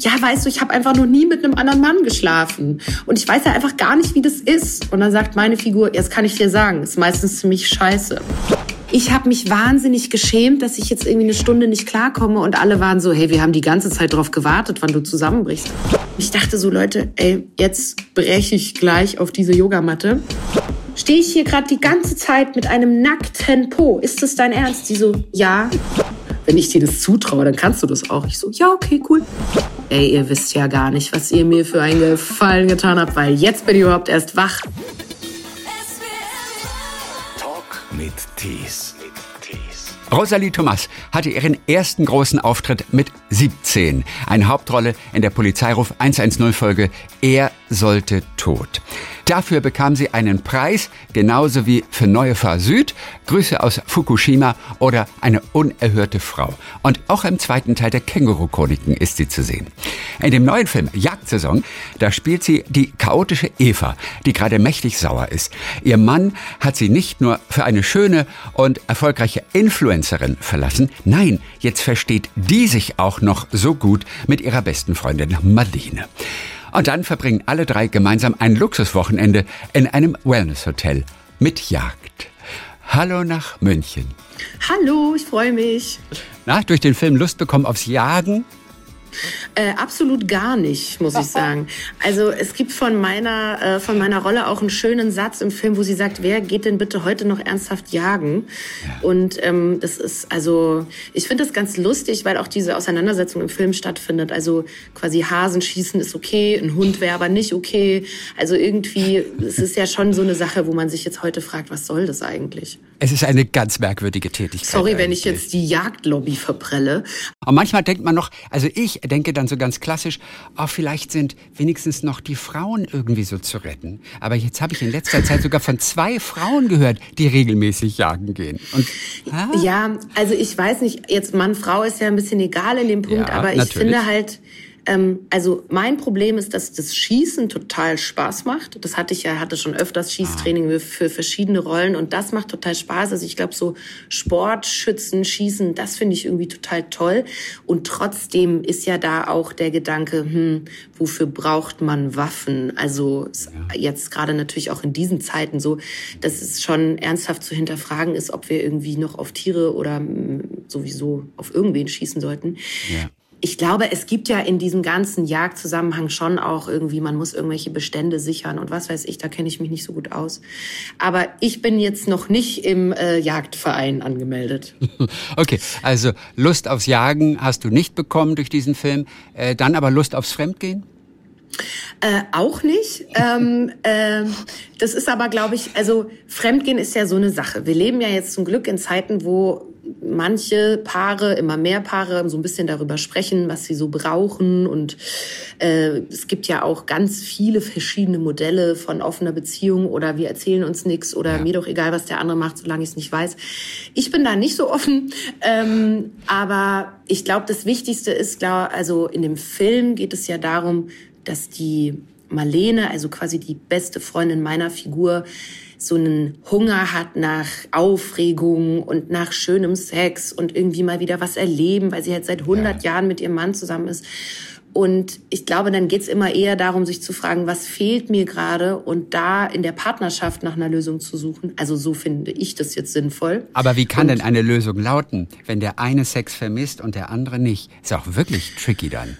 ja, weißt du, ich habe einfach noch nie mit einem anderen Mann geschlafen. Und ich weiß ja einfach gar nicht, wie das ist. Und dann sagt meine Figur, jetzt kann ich dir sagen, ist meistens ziemlich scheiße. Ich habe mich wahnsinnig geschämt, dass ich jetzt irgendwie eine Stunde nicht klarkomme und alle waren so, hey, wir haben die ganze Zeit darauf gewartet, wann du zusammenbrichst. Ich dachte so, Leute, ey, jetzt breche ich gleich auf diese Yogamatte. Stehe ich hier gerade die ganze Zeit mit einem nackten Po? Ist das dein Ernst? Die so, ja. Wenn ich dir das zutraue, dann kannst du das auch. Ich so, ja, okay, cool. Ey, ihr wisst ja gar nicht, was ihr mir für einen Gefallen getan habt, weil jetzt bin ich überhaupt erst wach. Talk mit Tees. Rosalie Thomas hatte ihren ersten großen Auftritt mit 17. Eine Hauptrolle in der Polizeiruf 110-Folge Er sollte tot. Dafür bekam sie einen Preis, genauso wie für Neue Fahr Süd, Grüße aus Fukushima oder eine unerhörte Frau. Und auch im zweiten Teil der Känguru-Chroniken ist sie zu sehen. In dem neuen Film Jagdsaison, da spielt sie die chaotische Eva, die gerade mächtig sauer ist. Ihr Mann hat sie nicht nur für eine schöne und erfolgreiche Influencerin verlassen, nein, jetzt versteht die sich auch noch so gut mit ihrer besten Freundin Marlene. Und dann verbringen alle drei gemeinsam ein Luxuswochenende in einem Wellnesshotel mit Jagd. Hallo nach München. Hallo, ich freue mich. Na, durch den Film Lust bekommen aufs Jagen? Äh, absolut gar nicht, muss ich sagen. Also es gibt von meiner, äh, von meiner Rolle auch einen schönen Satz im Film, wo sie sagt, wer geht denn bitte heute noch ernsthaft jagen? Ja. Und ähm, das ist, also ich finde das ganz lustig, weil auch diese Auseinandersetzung im Film stattfindet. Also quasi Hasenschießen ist okay, ein Hund wäre aber nicht okay. Also irgendwie, es ist ja schon so eine Sache, wo man sich jetzt heute fragt, was soll das eigentlich? Es ist eine ganz merkwürdige Tätigkeit. Sorry, wenn ich jetzt die Jagdlobby verprelle. Und manchmal denkt man noch, also ich denke dann so ganz klassisch, oh, vielleicht sind wenigstens noch die Frauen irgendwie so zu retten. Aber jetzt habe ich in letzter Zeit sogar von zwei Frauen gehört, die regelmäßig jagen gehen. Und, ah. Ja, also ich weiß nicht, jetzt Mann, Frau ist ja ein bisschen egal in dem Punkt, ja, aber ich natürlich. finde halt, ähm, also mein Problem ist, dass das Schießen total Spaß macht. Das hatte ich ja, hatte schon öfters Schießtraining ah. für verschiedene Rollen und das macht total Spaß. Also ich glaube, so Sport, Schützen, Schießen, das finde ich irgendwie total toll. Und trotzdem ist ja da auch der Gedanke, hm, wofür braucht man Waffen? Also jetzt gerade natürlich auch in diesen Zeiten so, dass es schon ernsthaft zu hinterfragen ist, ob wir irgendwie noch auf Tiere oder hm, sowieso auf irgendwen schießen sollten. Ja ich glaube, es gibt ja in diesem ganzen Jagdzusammenhang schon auch irgendwie, man muss irgendwelche Bestände sichern und was weiß ich, da kenne ich mich nicht so gut aus. Aber ich bin jetzt noch nicht im äh, Jagdverein angemeldet. Okay, also Lust aufs Jagen hast du nicht bekommen durch diesen Film, äh, dann aber Lust aufs Fremdgehen? Äh, auch nicht. ähm, äh, das ist aber, glaube ich, also Fremdgehen ist ja so eine Sache. Wir leben ja jetzt zum Glück in Zeiten, wo manche Paare, immer mehr Paare, so ein bisschen darüber sprechen, was sie so brauchen. Und äh, es gibt ja auch ganz viele verschiedene Modelle von offener Beziehung oder wir erzählen uns nichts oder ja. mir doch egal, was der andere macht, solange ich es nicht weiß. Ich bin da nicht so offen, ähm, aber ich glaube, das Wichtigste ist, klar, also in dem Film geht es ja darum, dass die Marlene, also quasi die beste Freundin meiner Figur, so einen Hunger hat nach Aufregung und nach schönem Sex und irgendwie mal wieder was erleben, weil sie halt seit 100 ja. Jahren mit ihrem Mann zusammen ist. Und ich glaube, dann geht's immer eher darum, sich zu fragen, was fehlt mir gerade und da in der Partnerschaft nach einer Lösung zu suchen. Also so finde ich das jetzt sinnvoll. Aber wie kann und denn eine Lösung lauten, wenn der eine Sex vermisst und der andere nicht? Ist auch wirklich tricky dann.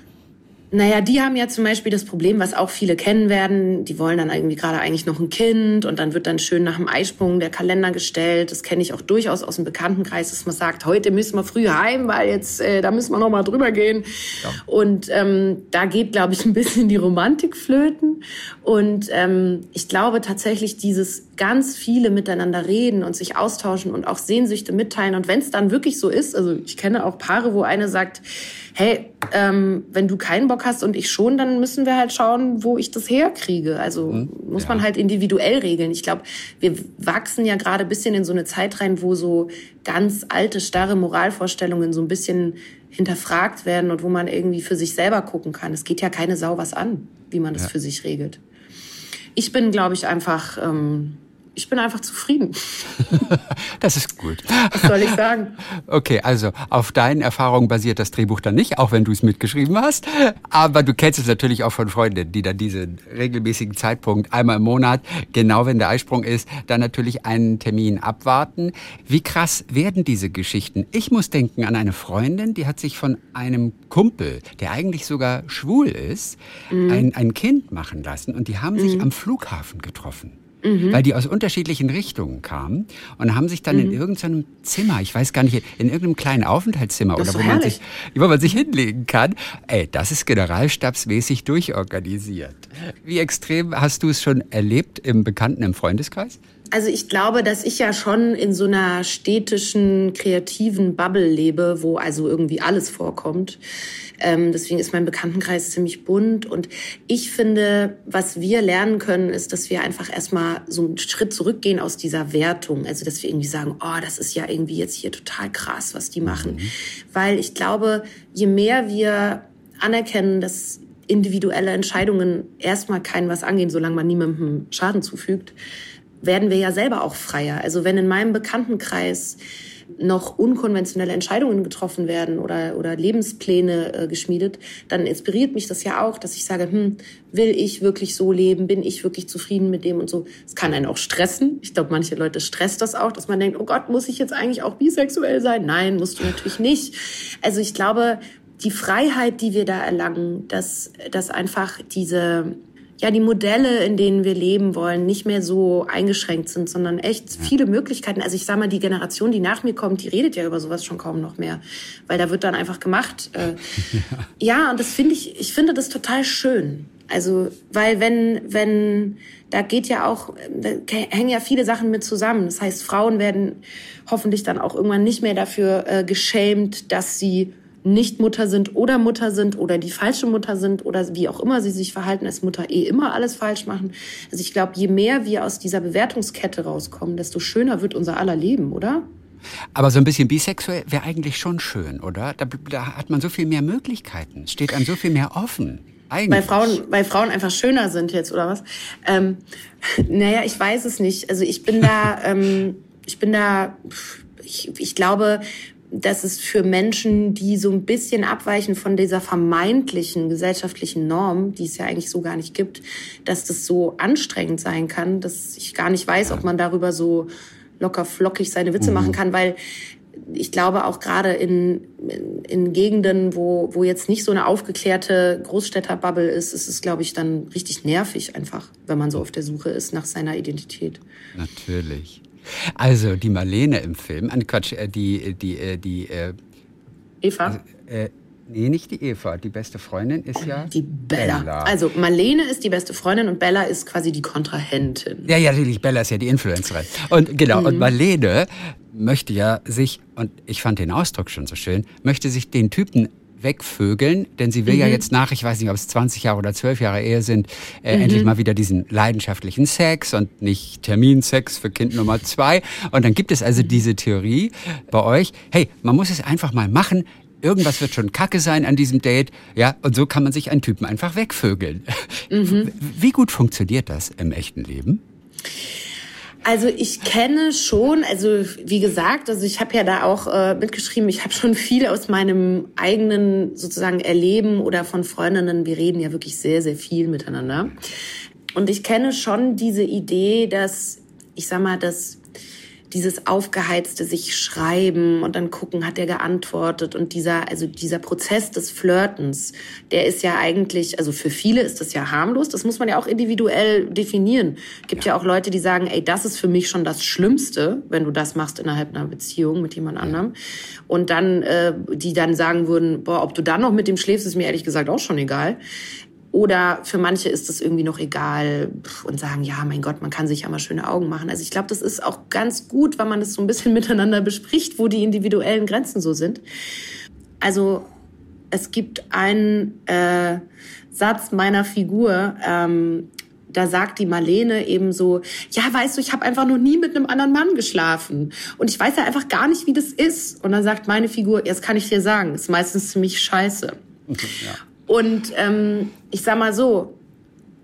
Naja, die haben ja zum Beispiel das Problem, was auch viele kennen werden. Die wollen dann irgendwie gerade eigentlich noch ein Kind und dann wird dann schön nach dem Eisprung der Kalender gestellt. Das kenne ich auch durchaus aus dem Bekanntenkreis, dass man sagt, heute müssen wir früh heim, weil jetzt äh, da müssen wir noch mal drüber gehen. Ja. Und ähm, da geht, glaube ich, ein bisschen die Romantik flöten. Und ähm, ich glaube tatsächlich dieses ganz viele miteinander reden und sich austauschen und auch Sehnsüchte mitteilen. Und wenn es dann wirklich so ist, also ich kenne auch Paare, wo eine sagt, hey, ähm, wenn du keinen Bock hast und ich schon, dann müssen wir halt schauen, wo ich das herkriege. Also mhm. muss man halt individuell regeln. Ich glaube, wir wachsen ja gerade bisschen in so eine Zeit rein, wo so ganz alte, starre Moralvorstellungen so ein bisschen hinterfragt werden und wo man irgendwie für sich selber gucken kann. Es geht ja keine Sau was an, wie man das ja. für sich regelt. Ich bin, glaube ich, einfach ähm, ich bin einfach zufrieden. das ist gut. Was soll ich sagen? Okay, also auf deinen Erfahrungen basiert das Drehbuch dann nicht, auch wenn du es mitgeschrieben hast. Aber du kennst es natürlich auch von Freundinnen, die dann diesen regelmäßigen Zeitpunkt einmal im Monat, genau wenn der Eisprung ist, dann natürlich einen Termin abwarten. Wie krass werden diese Geschichten? Ich muss denken an eine Freundin, die hat sich von einem Kumpel, der eigentlich sogar schwul ist, mhm. ein, ein Kind machen lassen und die haben sich mhm. am Flughafen getroffen. Mhm. Weil die aus unterschiedlichen Richtungen kamen und haben sich dann mhm. in irgendeinem Zimmer, ich weiß gar nicht, in irgendeinem kleinen Aufenthaltszimmer oder wo man, sich, wo man sich hinlegen kann. Ey, das ist generalstabsmäßig durchorganisiert. Wie extrem hast du es schon erlebt im Bekannten, im Freundeskreis? Also ich glaube, dass ich ja schon in so einer städtischen, kreativen Bubble lebe, wo also irgendwie alles vorkommt. Ähm, deswegen ist mein Bekanntenkreis ziemlich bunt. Und ich finde, was wir lernen können, ist, dass wir einfach erstmal so einen Schritt zurückgehen aus dieser Wertung. Also, dass wir irgendwie sagen, oh, das ist ja irgendwie jetzt hier total krass, was die machen. Mhm. Weil ich glaube, je mehr wir anerkennen, dass individuelle Entscheidungen erstmal keinen was angehen, solange man niemandem Schaden zufügt, werden wir ja selber auch freier. Also wenn in meinem Bekanntenkreis noch unkonventionelle Entscheidungen getroffen werden oder, oder Lebenspläne äh, geschmiedet, dann inspiriert mich das ja auch, dass ich sage, hm, will ich wirklich so leben? Bin ich wirklich zufrieden mit dem und so? Es kann einen auch stressen. Ich glaube, manche Leute stresst das auch, dass man denkt, oh Gott, muss ich jetzt eigentlich auch bisexuell sein? Nein, musst du natürlich nicht. Also ich glaube, die Freiheit, die wir da erlangen, dass, dass einfach diese ja, die Modelle, in denen wir leben wollen, nicht mehr so eingeschränkt sind, sondern echt viele Möglichkeiten. Also ich sage mal, die Generation, die nach mir kommt, die redet ja über sowas schon kaum noch mehr, weil da wird dann einfach gemacht. Äh, ja. ja, und das finde ich, ich finde das total schön. Also, weil wenn, wenn, da geht ja auch, da hängen ja viele Sachen mit zusammen. Das heißt, Frauen werden hoffentlich dann auch irgendwann nicht mehr dafür äh, geschämt, dass sie nicht Mutter sind oder Mutter sind oder die falsche Mutter sind oder wie auch immer sie sich verhalten als Mutter eh immer alles falsch machen. Also ich glaube, je mehr wir aus dieser Bewertungskette rauskommen, desto schöner wird unser aller Leben, oder? Aber so ein bisschen bisexuell wäre eigentlich schon schön, oder? Da, da, hat man so viel mehr Möglichkeiten, steht einem so viel mehr offen. Eigentlich. Weil Frauen, weil Frauen einfach schöner sind jetzt, oder was? Ähm, naja, ich weiß es nicht. Also ich bin da, ähm, ich bin da, ich, ich glaube, dass es für Menschen, die so ein bisschen abweichen von dieser vermeintlichen gesellschaftlichen Norm, die es ja eigentlich so gar nicht gibt, dass das so anstrengend sein kann, dass ich gar nicht weiß, ob man darüber so locker flockig seine Witze mhm. machen kann, weil ich glaube auch gerade in, in, in, Gegenden, wo, wo jetzt nicht so eine aufgeklärte Großstädterbubble ist, ist es, glaube ich, dann richtig nervig einfach, wenn man so auf der Suche ist nach seiner Identität. Natürlich. Also die Marlene im Film, an Quatsch, äh, die, die, äh, die, äh, Eva? Äh, nee, nicht die Eva. Die beste Freundin ist ja. Die Bella. Bella. Also Marlene ist die beste Freundin und Bella ist quasi die Kontrahentin. Ja, ja, natürlich. Bella ist ja die Influencerin. Und genau, mhm. und Marlene möchte ja sich, und ich fand den Ausdruck schon so schön, möchte sich den Typen wegvögeln, denn sie will mhm. ja jetzt nach, ich weiß nicht, ob es 20 Jahre oder 12 Jahre Ehe sind, äh, mhm. endlich mal wieder diesen leidenschaftlichen Sex und nicht Terminsex für Kind Nummer zwei. Und dann gibt es also diese Theorie bei euch, hey, man muss es einfach mal machen, irgendwas wird schon kacke sein an diesem Date, ja, und so kann man sich einen Typen einfach wegvögeln. Mhm. Wie gut funktioniert das im echten Leben? Also ich kenne schon, also wie gesagt, also ich habe ja da auch äh, mitgeschrieben, ich habe schon viel aus meinem eigenen sozusagen Erleben oder von Freundinnen, wir reden ja wirklich sehr, sehr viel miteinander. Und ich kenne schon diese Idee, dass, ich sag mal, dass dieses aufgeheizte sich schreiben und dann gucken, hat er geantwortet und dieser, also dieser Prozess des Flirtens, der ist ja eigentlich, also für viele ist das ja harmlos, das muss man ja auch individuell definieren. Gibt ja auch Leute, die sagen, ey, das ist für mich schon das Schlimmste, wenn du das machst innerhalb einer Beziehung mit jemand anderem. Und dann, äh, die dann sagen würden, boah, ob du dann noch mit dem schläfst, ist mir ehrlich gesagt auch schon egal. Oder für manche ist das irgendwie noch egal und sagen, ja, mein Gott, man kann sich ja mal schöne Augen machen. Also ich glaube, das ist auch ganz gut, weil man das so ein bisschen miteinander bespricht, wo die individuellen Grenzen so sind. Also es gibt einen äh, Satz meiner Figur, ähm, da sagt die Marlene eben so, ja, weißt du, ich habe einfach noch nie mit einem anderen Mann geschlafen und ich weiß ja einfach gar nicht, wie das ist. Und dann sagt meine Figur, jetzt kann ich dir sagen, ist meistens ziemlich scheiße. Ja. Und ähm, ich sag mal so,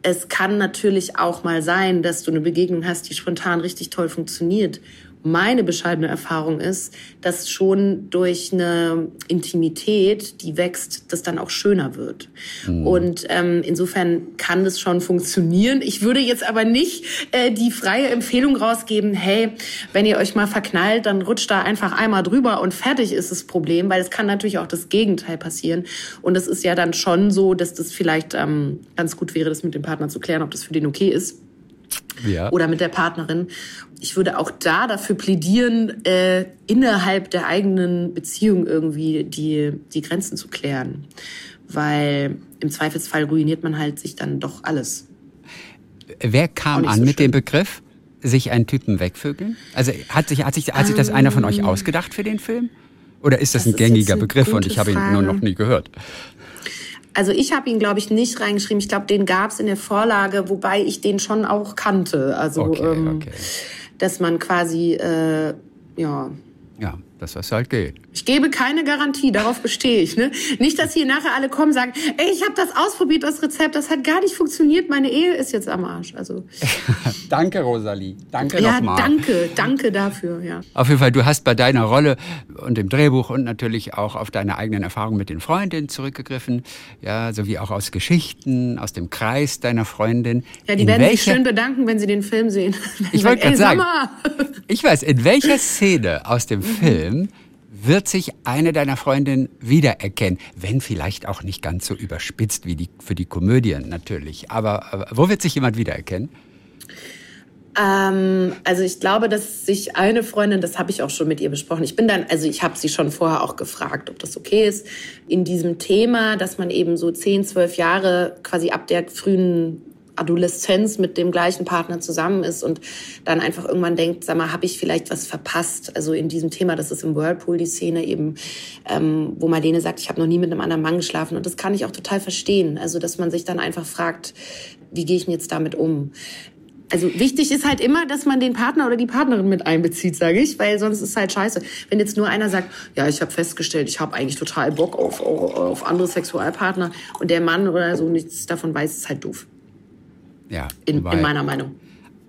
es kann natürlich auch mal sein, dass du eine Begegnung hast, die spontan richtig toll funktioniert meine bescheidene Erfahrung ist, dass schon durch eine Intimität, die wächst, das dann auch schöner wird. Mhm. Und ähm, insofern kann das schon funktionieren. Ich würde jetzt aber nicht äh, die freie Empfehlung rausgeben, hey, wenn ihr euch mal verknallt, dann rutscht da einfach einmal drüber und fertig ist das Problem, weil es kann natürlich auch das Gegenteil passieren. Und es ist ja dann schon so, dass das vielleicht ähm, ganz gut wäre, das mit dem Partner zu klären, ob das für den okay ist ja. oder mit der Partnerin. Ich würde auch da dafür plädieren, äh, innerhalb der eigenen Beziehung irgendwie die, die Grenzen zu klären. Weil im Zweifelsfall ruiniert man halt sich dann doch alles. Wer kam an so mit schön. dem Begriff, sich einen Typen wegvögeln? Also hat sich, hat sich, hat sich das einer von euch ähm. ausgedacht für den Film? Oder ist das, das ein gängiger Begriff und ich habe ihn nur noch nie gehört? Also ich habe ihn, glaube ich, nicht reingeschrieben. Ich glaube, den gab es in der Vorlage, wobei ich den schon auch kannte. Also, okay, ähm, okay. dass man quasi, äh, ja. Ja, dass das halt geht. Ich gebe keine Garantie, darauf bestehe ich. Ne? Nicht, dass hier nachher alle kommen und sagen, ey, ich habe das ausprobiert, das Rezept, das hat gar nicht funktioniert, meine Ehe ist jetzt am Arsch. Also Danke, Rosalie. Danke ja, nochmal. Danke, danke dafür. Ja. Auf jeden Fall, du hast bei deiner Rolle und dem Drehbuch und natürlich auch auf deine eigenen Erfahrungen mit den Freundinnen zurückgegriffen, ja, sowie auch aus Geschichten, aus dem Kreis deiner Freundin. Ja, die in werden welcher... sich schön bedanken, wenn sie den Film sehen. ich wollte gerade sagen, ich weiß, in welcher Szene aus dem Film wird sich eine deiner Freundinnen wiedererkennen, wenn vielleicht auch nicht ganz so überspitzt wie die, für die Komödien natürlich. Aber, aber wo wird sich jemand wiedererkennen? Ähm, also ich glaube, dass sich eine Freundin, das habe ich auch schon mit ihr besprochen. Ich bin dann, also ich habe sie schon vorher auch gefragt, ob das okay ist, in diesem Thema, dass man eben so 10, 12 Jahre quasi ab der frühen Adoleszenz mit dem gleichen Partner zusammen ist und dann einfach irgendwann denkt, sag mal, habe ich vielleicht was verpasst? Also in diesem Thema, das ist im Whirlpool die Szene eben, ähm, wo Marlene sagt, ich habe noch nie mit einem anderen Mann geschlafen und das kann ich auch total verstehen. Also dass man sich dann einfach fragt, wie gehe ich denn jetzt damit um? Also wichtig ist halt immer, dass man den Partner oder die Partnerin mit einbezieht, sage ich, weil sonst ist halt scheiße. Wenn jetzt nur einer sagt, ja, ich habe festgestellt, ich habe eigentlich total Bock auf, auf, auf andere Sexualpartner und der Mann oder so nichts davon weiß, ist halt doof. Ja, in, wobei, in meiner Meinung.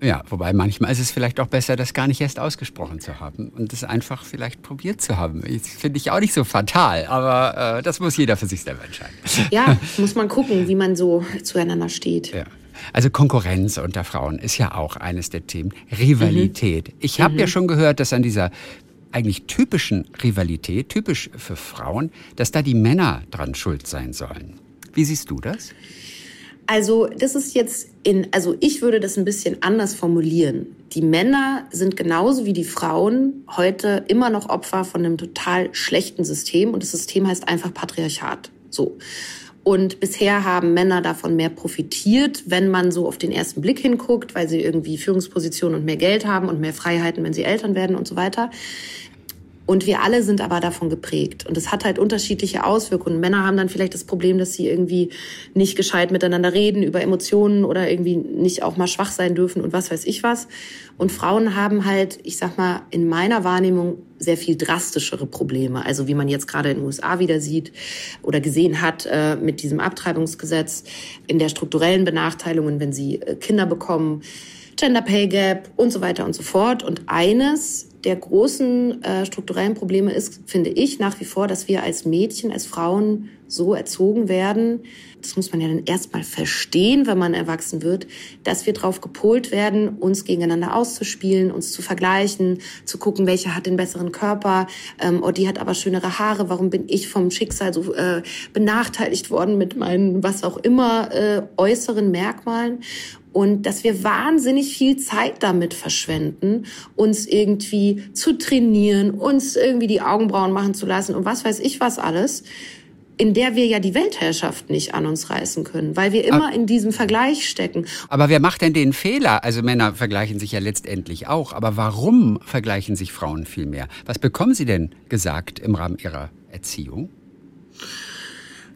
Ja, wobei manchmal ist es vielleicht auch besser, das gar nicht erst ausgesprochen zu haben und es einfach vielleicht probiert zu haben. Das finde ich auch nicht so fatal, aber äh, das muss jeder für sich selber entscheiden. Ja, muss man gucken, wie man so zueinander steht. Ja. Also Konkurrenz unter Frauen ist ja auch eines der Themen. Rivalität. Mhm. Ich habe mhm. ja schon gehört, dass an dieser eigentlich typischen Rivalität, typisch für Frauen, dass da die Männer dran schuld sein sollen. Wie siehst du das? Also das ist jetzt in, also ich würde das ein bisschen anders formulieren. Die Männer sind genauso wie die Frauen heute immer noch Opfer von einem total schlechten System und das System heißt einfach Patriarchat. So. Und bisher haben Männer davon mehr profitiert, wenn man so auf den ersten Blick hinguckt, weil sie irgendwie Führungspositionen und mehr Geld haben und mehr Freiheiten, wenn sie Eltern werden und so weiter. Und wir alle sind aber davon geprägt. Und es hat halt unterschiedliche Auswirkungen. Männer haben dann vielleicht das Problem, dass sie irgendwie nicht gescheit miteinander reden über Emotionen oder irgendwie nicht auch mal schwach sein dürfen und was weiß ich was. Und Frauen haben halt, ich sag mal, in meiner Wahrnehmung sehr viel drastischere Probleme. Also wie man jetzt gerade in den USA wieder sieht oder gesehen hat äh, mit diesem Abtreibungsgesetz, in der strukturellen Benachteiligungen, wenn sie äh, Kinder bekommen, Gender Pay Gap und so weiter und so fort. Und eines der großen äh, strukturellen Probleme ist, finde ich, nach wie vor, dass wir als Mädchen, als Frauen so erzogen werden, das muss man ja dann erstmal verstehen, wenn man erwachsen wird, dass wir darauf gepolt werden, uns gegeneinander auszuspielen, uns zu vergleichen, zu gucken, welcher hat den besseren Körper, ähm, oh, die hat aber schönere Haare, warum bin ich vom Schicksal so äh, benachteiligt worden mit meinen, was auch immer, äh, äußeren Merkmalen? Und dass wir wahnsinnig viel Zeit damit verschwenden, uns irgendwie zu trainieren, uns irgendwie die Augenbrauen machen zu lassen und was weiß ich was alles, in der wir ja die Weltherrschaft nicht an uns reißen können, weil wir immer aber, in diesem Vergleich stecken. Aber wer macht denn den Fehler? Also Männer vergleichen sich ja letztendlich auch, aber warum vergleichen sich Frauen viel mehr? Was bekommen sie denn gesagt im Rahmen ihrer Erziehung?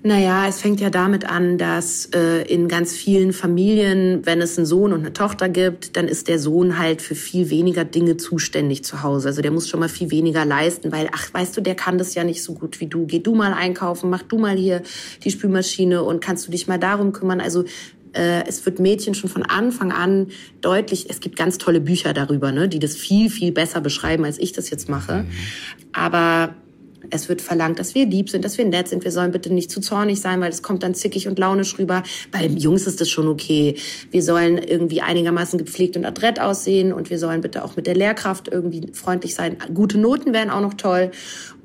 Naja, es fängt ja damit an, dass äh, in ganz vielen Familien, wenn es einen Sohn und eine Tochter gibt, dann ist der Sohn halt für viel weniger Dinge zuständig zu Hause. Also der muss schon mal viel weniger leisten, weil, ach, weißt du, der kann das ja nicht so gut wie du. Geh du mal einkaufen, mach du mal hier die Spülmaschine und kannst du dich mal darum kümmern. Also Äh, es wird Mädchen schon von Anfang an deutlich, es gibt ganz tolle Bücher darüber, ne, die das viel, viel besser beschreiben, als ich das jetzt mache. Mhm. Aber es wird verlangt, dass wir lieb sind, dass wir nett sind. Wir sollen bitte nicht zu zornig sein, weil es kommt dann zickig und launisch rüber. Bei Jungs ist das schon okay. Wir sollen irgendwie einigermaßen gepflegt und adrett aussehen und wir sollen bitte auch mit der Lehrkraft irgendwie freundlich sein. Gute Noten wären auch noch toll.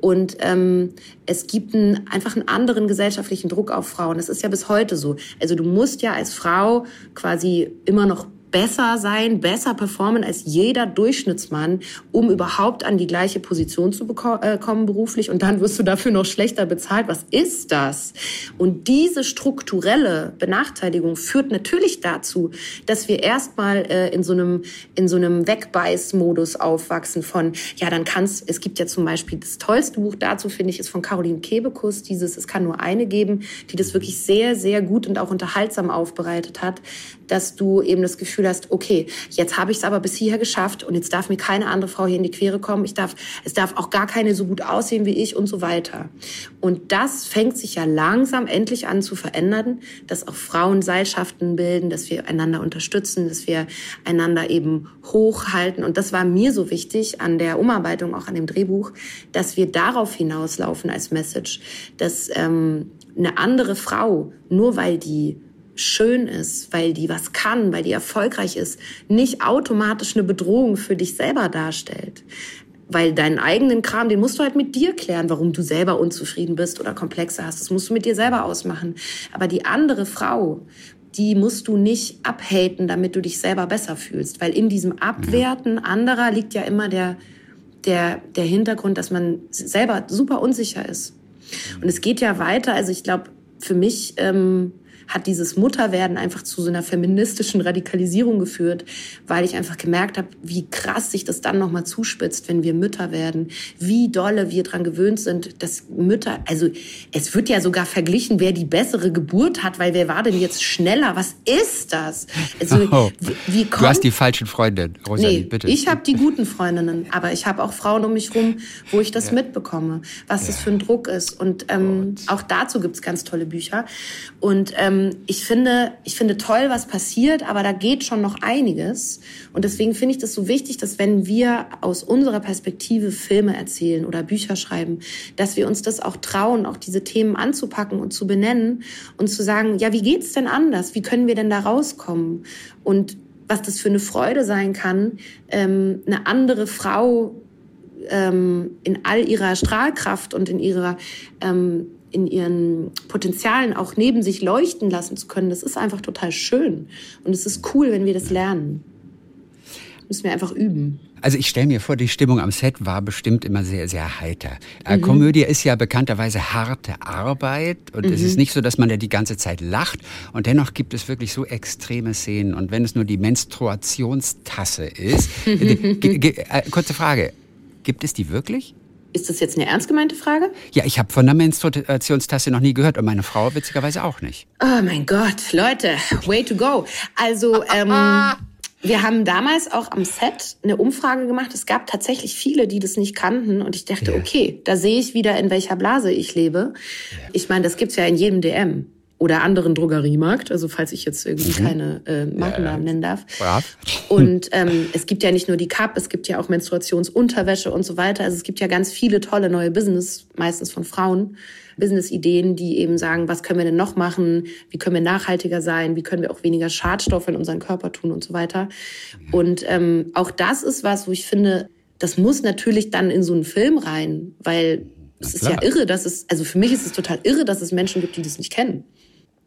Und ähm, es gibt einen, einfach einen anderen gesellschaftlichen Druck auf Frauen. Das ist ja bis heute so. Also du musst ja als Frau quasi immer noch besser sein, besser performen als jeder Durchschnittsmann, um überhaupt an die gleiche Position zu äh, kommen beruflich und dann wirst du dafür noch schlechter bezahlt. Was ist das? Und diese strukturelle Benachteiligung führt natürlich dazu, dass wir erstmal äh, in so einem in so einem Wegbeißmodus aufwachsen von ja dann kannst es gibt ja zum Beispiel das tollste Buch dazu finde ich ist von Caroline Kebekus dieses es kann nur eine geben, die das wirklich sehr sehr gut und auch unterhaltsam aufbereitet hat, dass du eben das Gefühl Gefühl hast, okay, jetzt habe ich es aber bis hierher geschafft und jetzt darf mir keine andere Frau hier in die Quere kommen. Ich darf, es darf auch gar keine so gut aussehen wie ich und so weiter. Und das fängt sich ja langsam endlich an zu verändern, dass auch Frauen Seilschaften bilden, dass wir einander unterstützen, dass wir einander eben hochhalten. Und das war mir so wichtig an der Umarbeitung, auch an dem Drehbuch, dass wir darauf hinauslaufen als Message, dass ähm, eine andere Frau, nur weil die schön ist, weil die was kann, weil die erfolgreich ist, nicht automatisch eine Bedrohung für dich selber darstellt. Weil deinen eigenen Kram, den musst du halt mit dir klären, warum du selber unzufrieden bist oder Komplexe hast. Das musst du mit dir selber ausmachen. Aber die andere Frau, die musst du nicht abhaten, damit du dich selber besser fühlst. Weil in diesem Abwerten anderer liegt ja immer der, der, der Hintergrund, dass man selber super unsicher ist. Und es geht ja weiter. Also ich glaube, für mich ähm, hat dieses Mutterwerden einfach zu so einer feministischen Radikalisierung geführt, weil ich einfach gemerkt habe, wie krass sich das dann nochmal zuspitzt, wenn wir Mütter werden, wie dolle wir dran gewöhnt sind, dass Mütter, also es wird ja sogar verglichen, wer die bessere Geburt hat, weil wer war denn jetzt schneller? Was ist das? Also, oh, wie, kommt, du hast die falschen Freundinnen, Rosalie, nee, bitte. Ich habe die guten Freundinnen, aber ich habe auch Frauen um mich rum, wo ich das ja. mitbekomme, was ja. das für ein Druck ist. Und ähm, auch dazu gibt's ganz tolle Bücher. Und ähm, ähm, ich finde, ich finde toll, was passiert, aber da geht schon noch einiges. Und deswegen finde ich das so wichtig, dass wenn wir aus unserer Perspektive Filme erzählen oder Bücher schreiben, dass wir uns das auch trauen, auch diese Themen anzupacken und zu benennen und zu sagen, ja, wie geht's denn anders? Wie können wir denn da rauskommen? Und was das für eine Freude sein kann, ähm, eine andere Frau ähm, in all ihrer Strahlkraft und in ihrer ähm, in ihren Potenzialen auch neben sich leuchten lassen zu können, das ist einfach total schön. Und es ist cool, wenn wir das lernen. müssen wir einfach üben. Also ich stelle mir vor, die Stimmung am Set war bestimmt immer sehr, sehr heiter. Äh, mhm. Komödie ist ja bekannterweise harte Arbeit und mhm. es ist mhm. nicht so, dass man ja die ganze Zeit lacht und dennoch gibt es wirklich so extreme Szenen und wenn es nur die Menstruationstasse ist. äh, kurze Frage, gibt es die wirklich? Ist das jetzt eine ernst gemeinte Frage? Ja, ich habe von der Menstruationstasse noch nie gehört und meine Frau witzigerweise auch nicht. Oh mein Gott, Leute, way to go. Also, ähm, wir haben damals auch am Set eine Umfrage gemacht. Es gab tatsächlich viele, die das nicht kannten und ich dachte, ja. okay, da sehe ich wieder, in welcher Blase ich lebe. Ja. Ich meine, das gibt's ja in jedem DM oder anderen Drogeriemarkt, also falls ich jetzt irgendwie mhm. keine äh, Markennamen ja, nennen darf. Brav. Und ähm, es gibt ja nicht nur die Cup, es gibt ja auch Menstruationsunterwäsche und so weiter. Also es gibt ja ganz viele tolle neue Business, meistens von Frauen, Business-Ideen, die eben sagen, was können wir denn noch machen, wie können wir nachhaltiger sein, wie können wir auch weniger Schadstoffe in unseren Körper tun und so weiter. Und ähm, auch das ist was, wo ich finde, das muss natürlich dann in so einen Film rein, weil es ist ja irre, dass es, also für mich ist es total irre, dass es Menschen gibt, die das nicht kennen.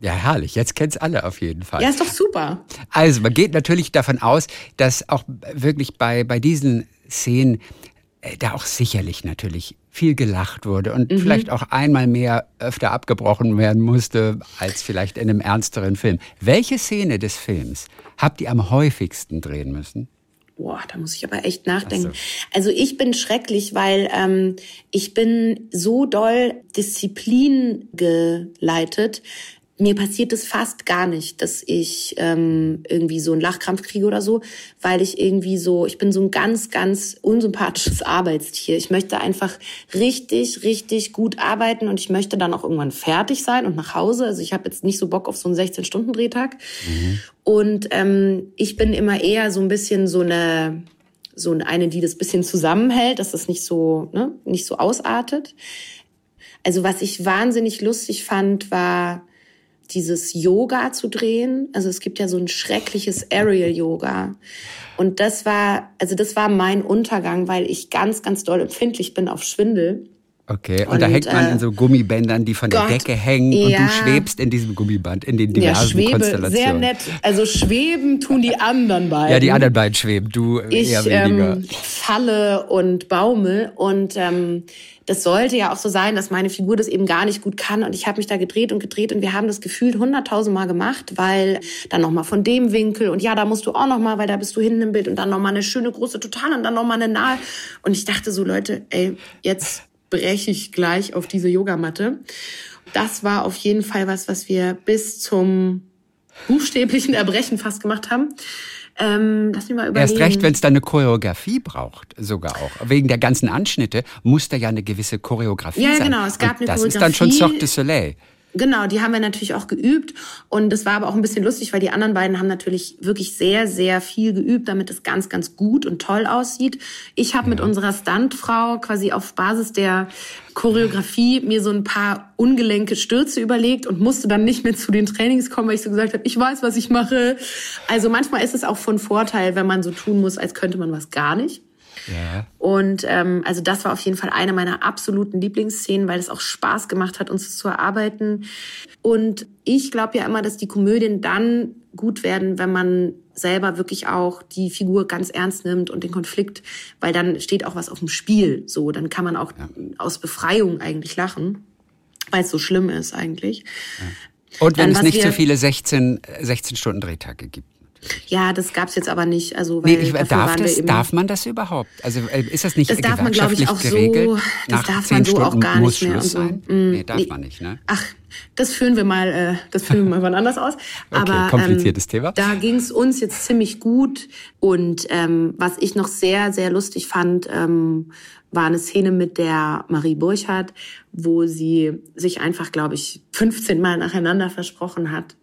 Ja, herrlich. Jetzt kennt's alle auf jeden Fall. Ja, ist doch super. Also, man geht natürlich davon aus, dass auch wirklich bei, bei diesen Szenen äh, da auch sicherlich natürlich viel gelacht wurde und mhm. vielleicht auch einmal mehr öfter abgebrochen werden musste als vielleicht in einem ernsteren Film. Welche Szene des Films habt ihr am häufigsten drehen müssen? Boah, da muss ich aber echt nachdenken. So. Also ich bin schrecklich, weil ähm, ich bin so doll Disziplin geleitet, mir passiert es fast gar nicht, dass ich ähm, irgendwie so einen Lachkrampf kriege oder so, weil ich irgendwie so, ich bin so ein ganz, ganz unsympathisches Arbeitstier. Ich möchte einfach richtig, richtig gut arbeiten und ich möchte dann auch irgendwann fertig sein und nach Hause. Also ich habe jetzt nicht so Bock auf so einen 16-Stunden-Drehtag. Mhm. Und ähm, ich bin immer eher so ein bisschen so eine so eine, die das bisschen zusammenhält, dass das nicht so, ne, nicht so ausartet. Also was ich wahnsinnig lustig fand, war dieses Yoga zu drehen. Also es gibt ja so ein schreckliches Aerial Yoga. Und das war, also das war mein Untergang, weil ich ganz, ganz doll empfindlich bin auf Schwindel. Okay, und, und da hängt man äh, in so Gummibändern, die von Gott, der Decke hängen ja. und du schwebst in diesem Gummiband, in den diversen ja, schwebe, Konstellationen. Sehr nett. Also schweben tun die anderen beiden. Ja, die anderen beiden schweben, du ich, eher weniger. Ähm, falle und baumel und ähm, das sollte ja auch so sein, dass meine Figur das eben gar nicht gut kann. Und ich habe mich da gedreht und gedreht und wir haben das gefühlt hunderttausend Mal gemacht, weil dann nochmal von dem Winkel und ja, da musst du auch nochmal, weil da bist du hinten im Bild und dann nochmal eine schöne große Total und dann nochmal eine nahe. Und ich dachte so, Leute, ey, jetzt breche ich gleich auf diese Yogamatte. Das war auf jeden Fall was, was wir bis zum buchstäblichen Erbrechen fast gemacht haben. Ähm, lass mich mal überlegen. Erst recht, wenn es dann eine Choreografie braucht, sogar auch. Wegen der ganzen Anschnitte muss da ja eine gewisse Choreografie ja, sein. Ja, genau. Es gab Und eine das Choreografie. ist dann schon Cirque du Soleil. Genau, die haben wir natürlich auch geübt und das war aber auch ein bisschen lustig, weil die anderen beiden haben natürlich wirklich sehr, sehr viel geübt, damit es ganz, ganz gut und toll aussieht. Ich habe ja. mit unserer Stuntfrau quasi auf Basis der Choreografie mir so ein paar ungelenke Stürze überlegt und musste dann nicht mehr zu den Trainings kommen, weil ich so gesagt habe, ich weiß, was ich mache. Also manchmal ist es auch von Vorteil, wenn man so tun muss, als könnte man was gar nicht. Ja. Und ähm, also das war auf jeden Fall eine meiner absoluten Lieblingsszenen, weil es auch Spaß gemacht hat, uns zu erarbeiten. Und ich glaube ja immer, dass die Komödien dann gut werden, wenn man selber wirklich auch die Figur ganz ernst nimmt und den Konflikt, weil dann steht auch was auf dem Spiel. So, dann kann man auch ja. aus Befreiung eigentlich lachen, weil es so schlimm ist eigentlich. Ja. Und wenn dann, es nicht so viele 16, 16 Stunden Drehtage gibt. Ja, das gab's jetzt aber nicht. Also, weil nee, ich, darf, das, darf man das überhaupt? Also äh, ist das nicht das darf man, glaube ich, auch geregelt? so. Das Nach darf man so Stunden auch gar nicht mehr. Schluss und so. sein? Mm, nee, darf nee. man nicht, ne? Ach, das führen wir mal, äh, das führen wir mal wann anders aus. Okay, Aber kompliziertes ähm, Thema. Da ging's uns jetzt ziemlich gut. Und ähm, was ich noch sehr, sehr lustig fand, ähm, war eine Szene mit der Marie Burchardt, wo sie sich einfach, glaube ich, 15 Mal nacheinander versprochen hat.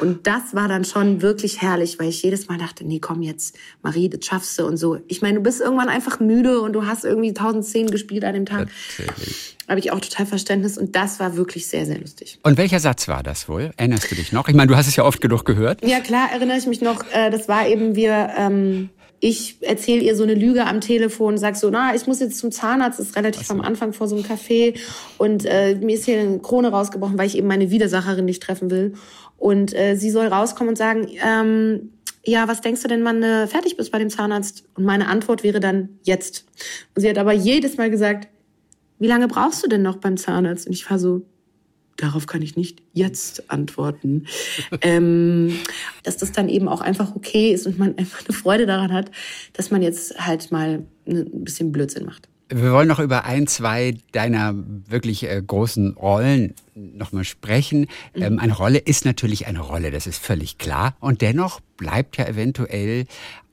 Und das war dann schon wirklich herrlich, weil ich jedes Mal dachte, nee, komm jetzt, Marie, das schaffst du und so. Ich meine, du bist irgendwann einfach müde und du hast irgendwie tausend Szenen gespielt an dem Tag. Natürlich. Habe ich auch total Verständnis und das war wirklich sehr, sehr lustig. Und welcher Satz war das wohl? Erinnerst du dich noch? Ich meine, du hast es ja oft genug gehört. Ja, klar, erinnere ich mich noch. Äh, das war eben, wir... Ähm, ich erzähle ihr so eine Lüge am Telefon, sag so, na, ich muss jetzt zum Zahnarzt, das ist relativ so. am Anfang vor so einem Café und äh, mir ist hier eine Krone rausgebrochen, weil ich eben meine Widersacherin nicht treffen will. Und äh, sie soll rauskommen und sagen, ähm, ja, was denkst du denn, wann du fertig bist bei dem Zahnarzt? Und meine Antwort wäre dann jetzt. Und sie hat aber jedes Mal gesagt, wie lange brauchst du denn noch beim Zahnarzt? Und ich war so, darauf kann ich nicht jetzt antworten. ähm, dass das dann eben auch einfach okay ist und man einfach eine Freude daran hat, dass man jetzt halt mal ein bisschen Blödsinn macht. Wir wollen noch über ein, zwei deiner wirklich äh, großen Rollen nochmal sprechen. Mhm. Ähm, eine Rolle ist natürlich eine Rolle, das ist völlig klar. Und dennoch bleibt ja eventuell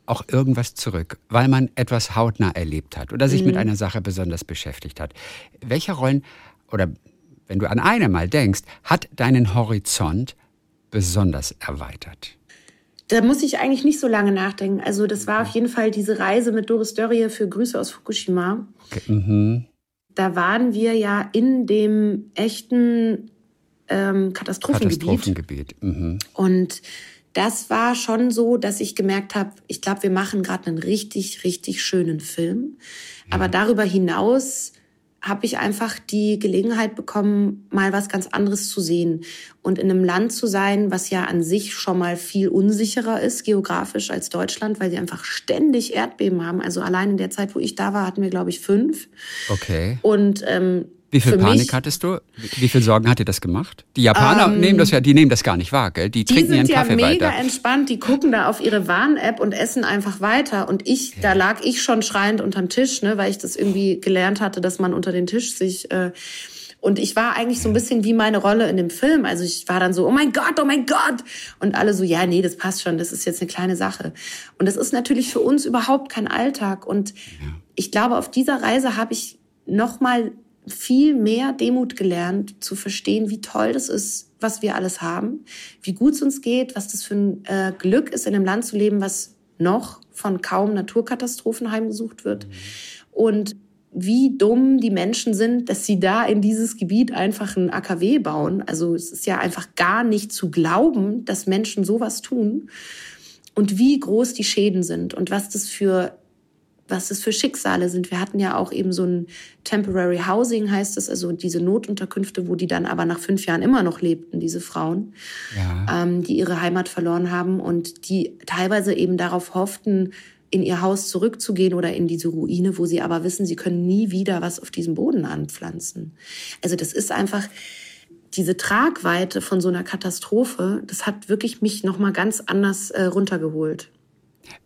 auch irgendwas zurück, weil man etwas hautnah erlebt hat oder sich mhm. mit einer Sache besonders beschäftigt hat. Welche Rollen oder wenn du an eine mal denkst, hat deinen Horizont besonders erweitert? Da muss ich eigentlich nicht so lange nachdenken. Also das war auf jeden Fall diese Reise mit Doris Dörrie für Grüße aus Fukushima. Okay. Mhm. Da waren wir ja in dem echten ähm, Katastrophengebiet. Katastrophengebiet. Mhm. Und das war schon so, dass ich gemerkt habe, ich glaube, wir machen gerade einen richtig, richtig schönen Film. Ja. Aber darüber hinaus habe ich einfach die Gelegenheit bekommen, mal was ganz anderes zu sehen und in einem Land zu sein, was ja an sich schon mal viel unsicherer ist geografisch als Deutschland, weil sie einfach ständig Erdbeben haben. Also allein in der Zeit, wo ich da war, hatten wir glaube ich fünf. Okay. Und ähm, wie viel Für Panik mich- hattest du? Wie viel Sorgen hat dir das gemacht? Die Japaner nehmen das ja, die nehmen das gar nicht wahr, gell? Die, Ähm, Die trinken ihren sind ja Kaffee mega weiter. entspannt, die gucken da auf ihre Warn-App und essen einfach weiter. Und ich, da lag ich schon schreiend unterm Tisch, ne, weil ich das irgendwie gelernt hatte, dass man unter den Tisch sich. Äh, Und ich war eigentlich so ein bisschen wie meine Rolle in dem Film. Also ich war dann so, oh mein Gott, oh mein Gott. Und alle so, ja, nee, das passt schon, das ist jetzt eine kleine Sache. Und das ist natürlich für uns überhaupt kein Alltag. Und ich glaube, auf dieser Reise habe ich nochmal viel mehr Demut gelernt, zu verstehen, wie toll das ist, was wir alles haben, wie gut es uns geht, was das für ein äh, Glück ist, in einem Land zu leben, was noch von kaum Naturkatastrophen heimgesucht wird. Und wie dumm die Menschen sind, dass sie da in dieses Gebiet einfach ein AKW bauen. Also es ist ja einfach gar nicht zu glauben, dass Menschen sowas tun. Und wie groß die Schäden sind und was das für was es für Schicksale sind. Wir hatten ja auch eben so ein Temporary Housing, heißt es, also diese Notunterkünfte, wo die dann aber nach fünf Jahren immer noch lebten, diese Frauen, ja. ähm, die ihre Heimat verloren haben und die teilweise eben darauf hofften, in ihr Haus zurückzugehen oder in diese Ruine, wo sie aber wissen, sie können nie wieder was auf diesem Boden anpflanzen. Also das ist einfach diese Tragweite von so einer Katastrophe, das hat wirklich mich noch mal ganz anders äh, runtergeholt.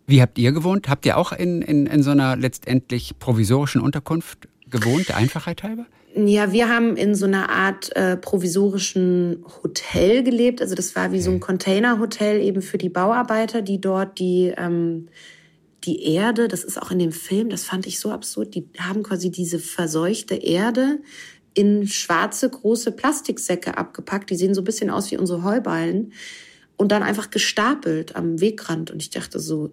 Wie habt ihr gewohnt? Habt ihr auch in, in, in so einer letztendlich provisorischen Unterkunft gewohnt, der Einfachheit halber? Ja, wir haben in so einer Art äh, provisorischen Hotel gelebt. Also das war wie so ein Containerhotel eben für die Bauarbeiter, die dort die ähm, die Erde, das ist auch in dem Film, das fand ich so absurd, die haben quasi diese verseuchte Erde in schwarze große Plastiksäcke abgepackt. Die sehen so ein bisschen aus wie unsere Heuballen und dann einfach gestapelt am Wegrand. Und ich dachte so,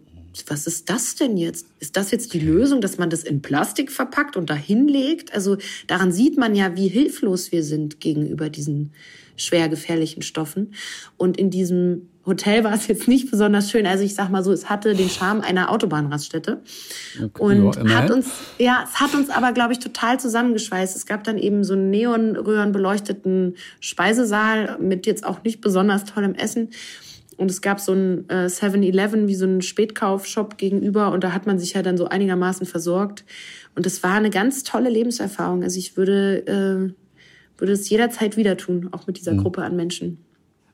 was ist das denn jetzt? Ist das jetzt die Lösung, dass man das in Plastik verpackt und dahin legt? Also daran sieht man ja, wie hilflos wir sind gegenüber diesen schwer gefährlichen Stoffen. Und in diesem Hotel war es jetzt nicht besonders schön. Also ich sag mal so, es hatte den Charme einer Autobahnraststätte. Okay, und ja, hat uns, ja, es hat uns aber, glaube ich, total zusammengeschweißt. Es gab dann eben so einen neonröhrenbeleuchteten Speisesaal mit jetzt auch nicht besonders tollem Essen. Und es gab so ein äh, 7-Eleven, wie so ein Spätkaufshop gegenüber. Und da hat man sich ja dann so einigermaßen versorgt. Und es war eine ganz tolle Lebenserfahrung. Also ich würde, äh, würde es jederzeit wieder tun, auch mit dieser mhm. Gruppe an Menschen.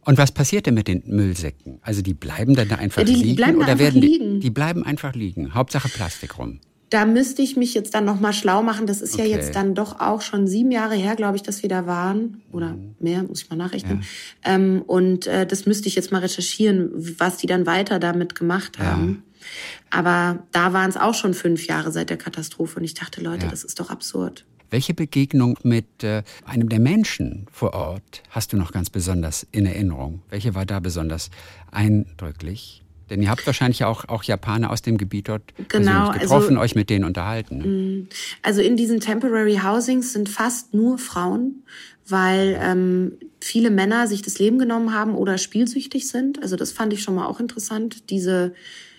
Und was passiert denn mit den Müllsäcken? Also die bleiben dann da einfach die liegen bleiben oder werden liegen. Die, die bleiben einfach liegen. Hauptsache Plastik rum. Da müsste ich mich jetzt dann noch mal schlau machen. Das ist okay. ja jetzt dann doch auch schon sieben Jahre her, glaube ich, dass wir da waren oder mhm. mehr, muss ich mal nachrechnen. Ja. Ähm, und äh, das müsste ich jetzt mal recherchieren, was die dann weiter damit gemacht haben. Ja. Aber da waren es auch schon fünf Jahre seit der Katastrophe und ich dachte, Leute, ja. das ist doch absurd. Welche Begegnung mit äh, einem der Menschen vor Ort hast du noch ganz besonders in Erinnerung? Welche war da besonders eindrücklich? Denn ihr habt wahrscheinlich auch, auch Japaner aus dem Gebiet dort genau, getroffen, also, euch mit denen unterhalten. Ne? Mm, also in diesen Temporary Housings sind fast nur Frauen, weil ähm, viele Männer sich das Leben genommen haben oder spielsüchtig sind. Also das fand ich schon mal auch interessant, diese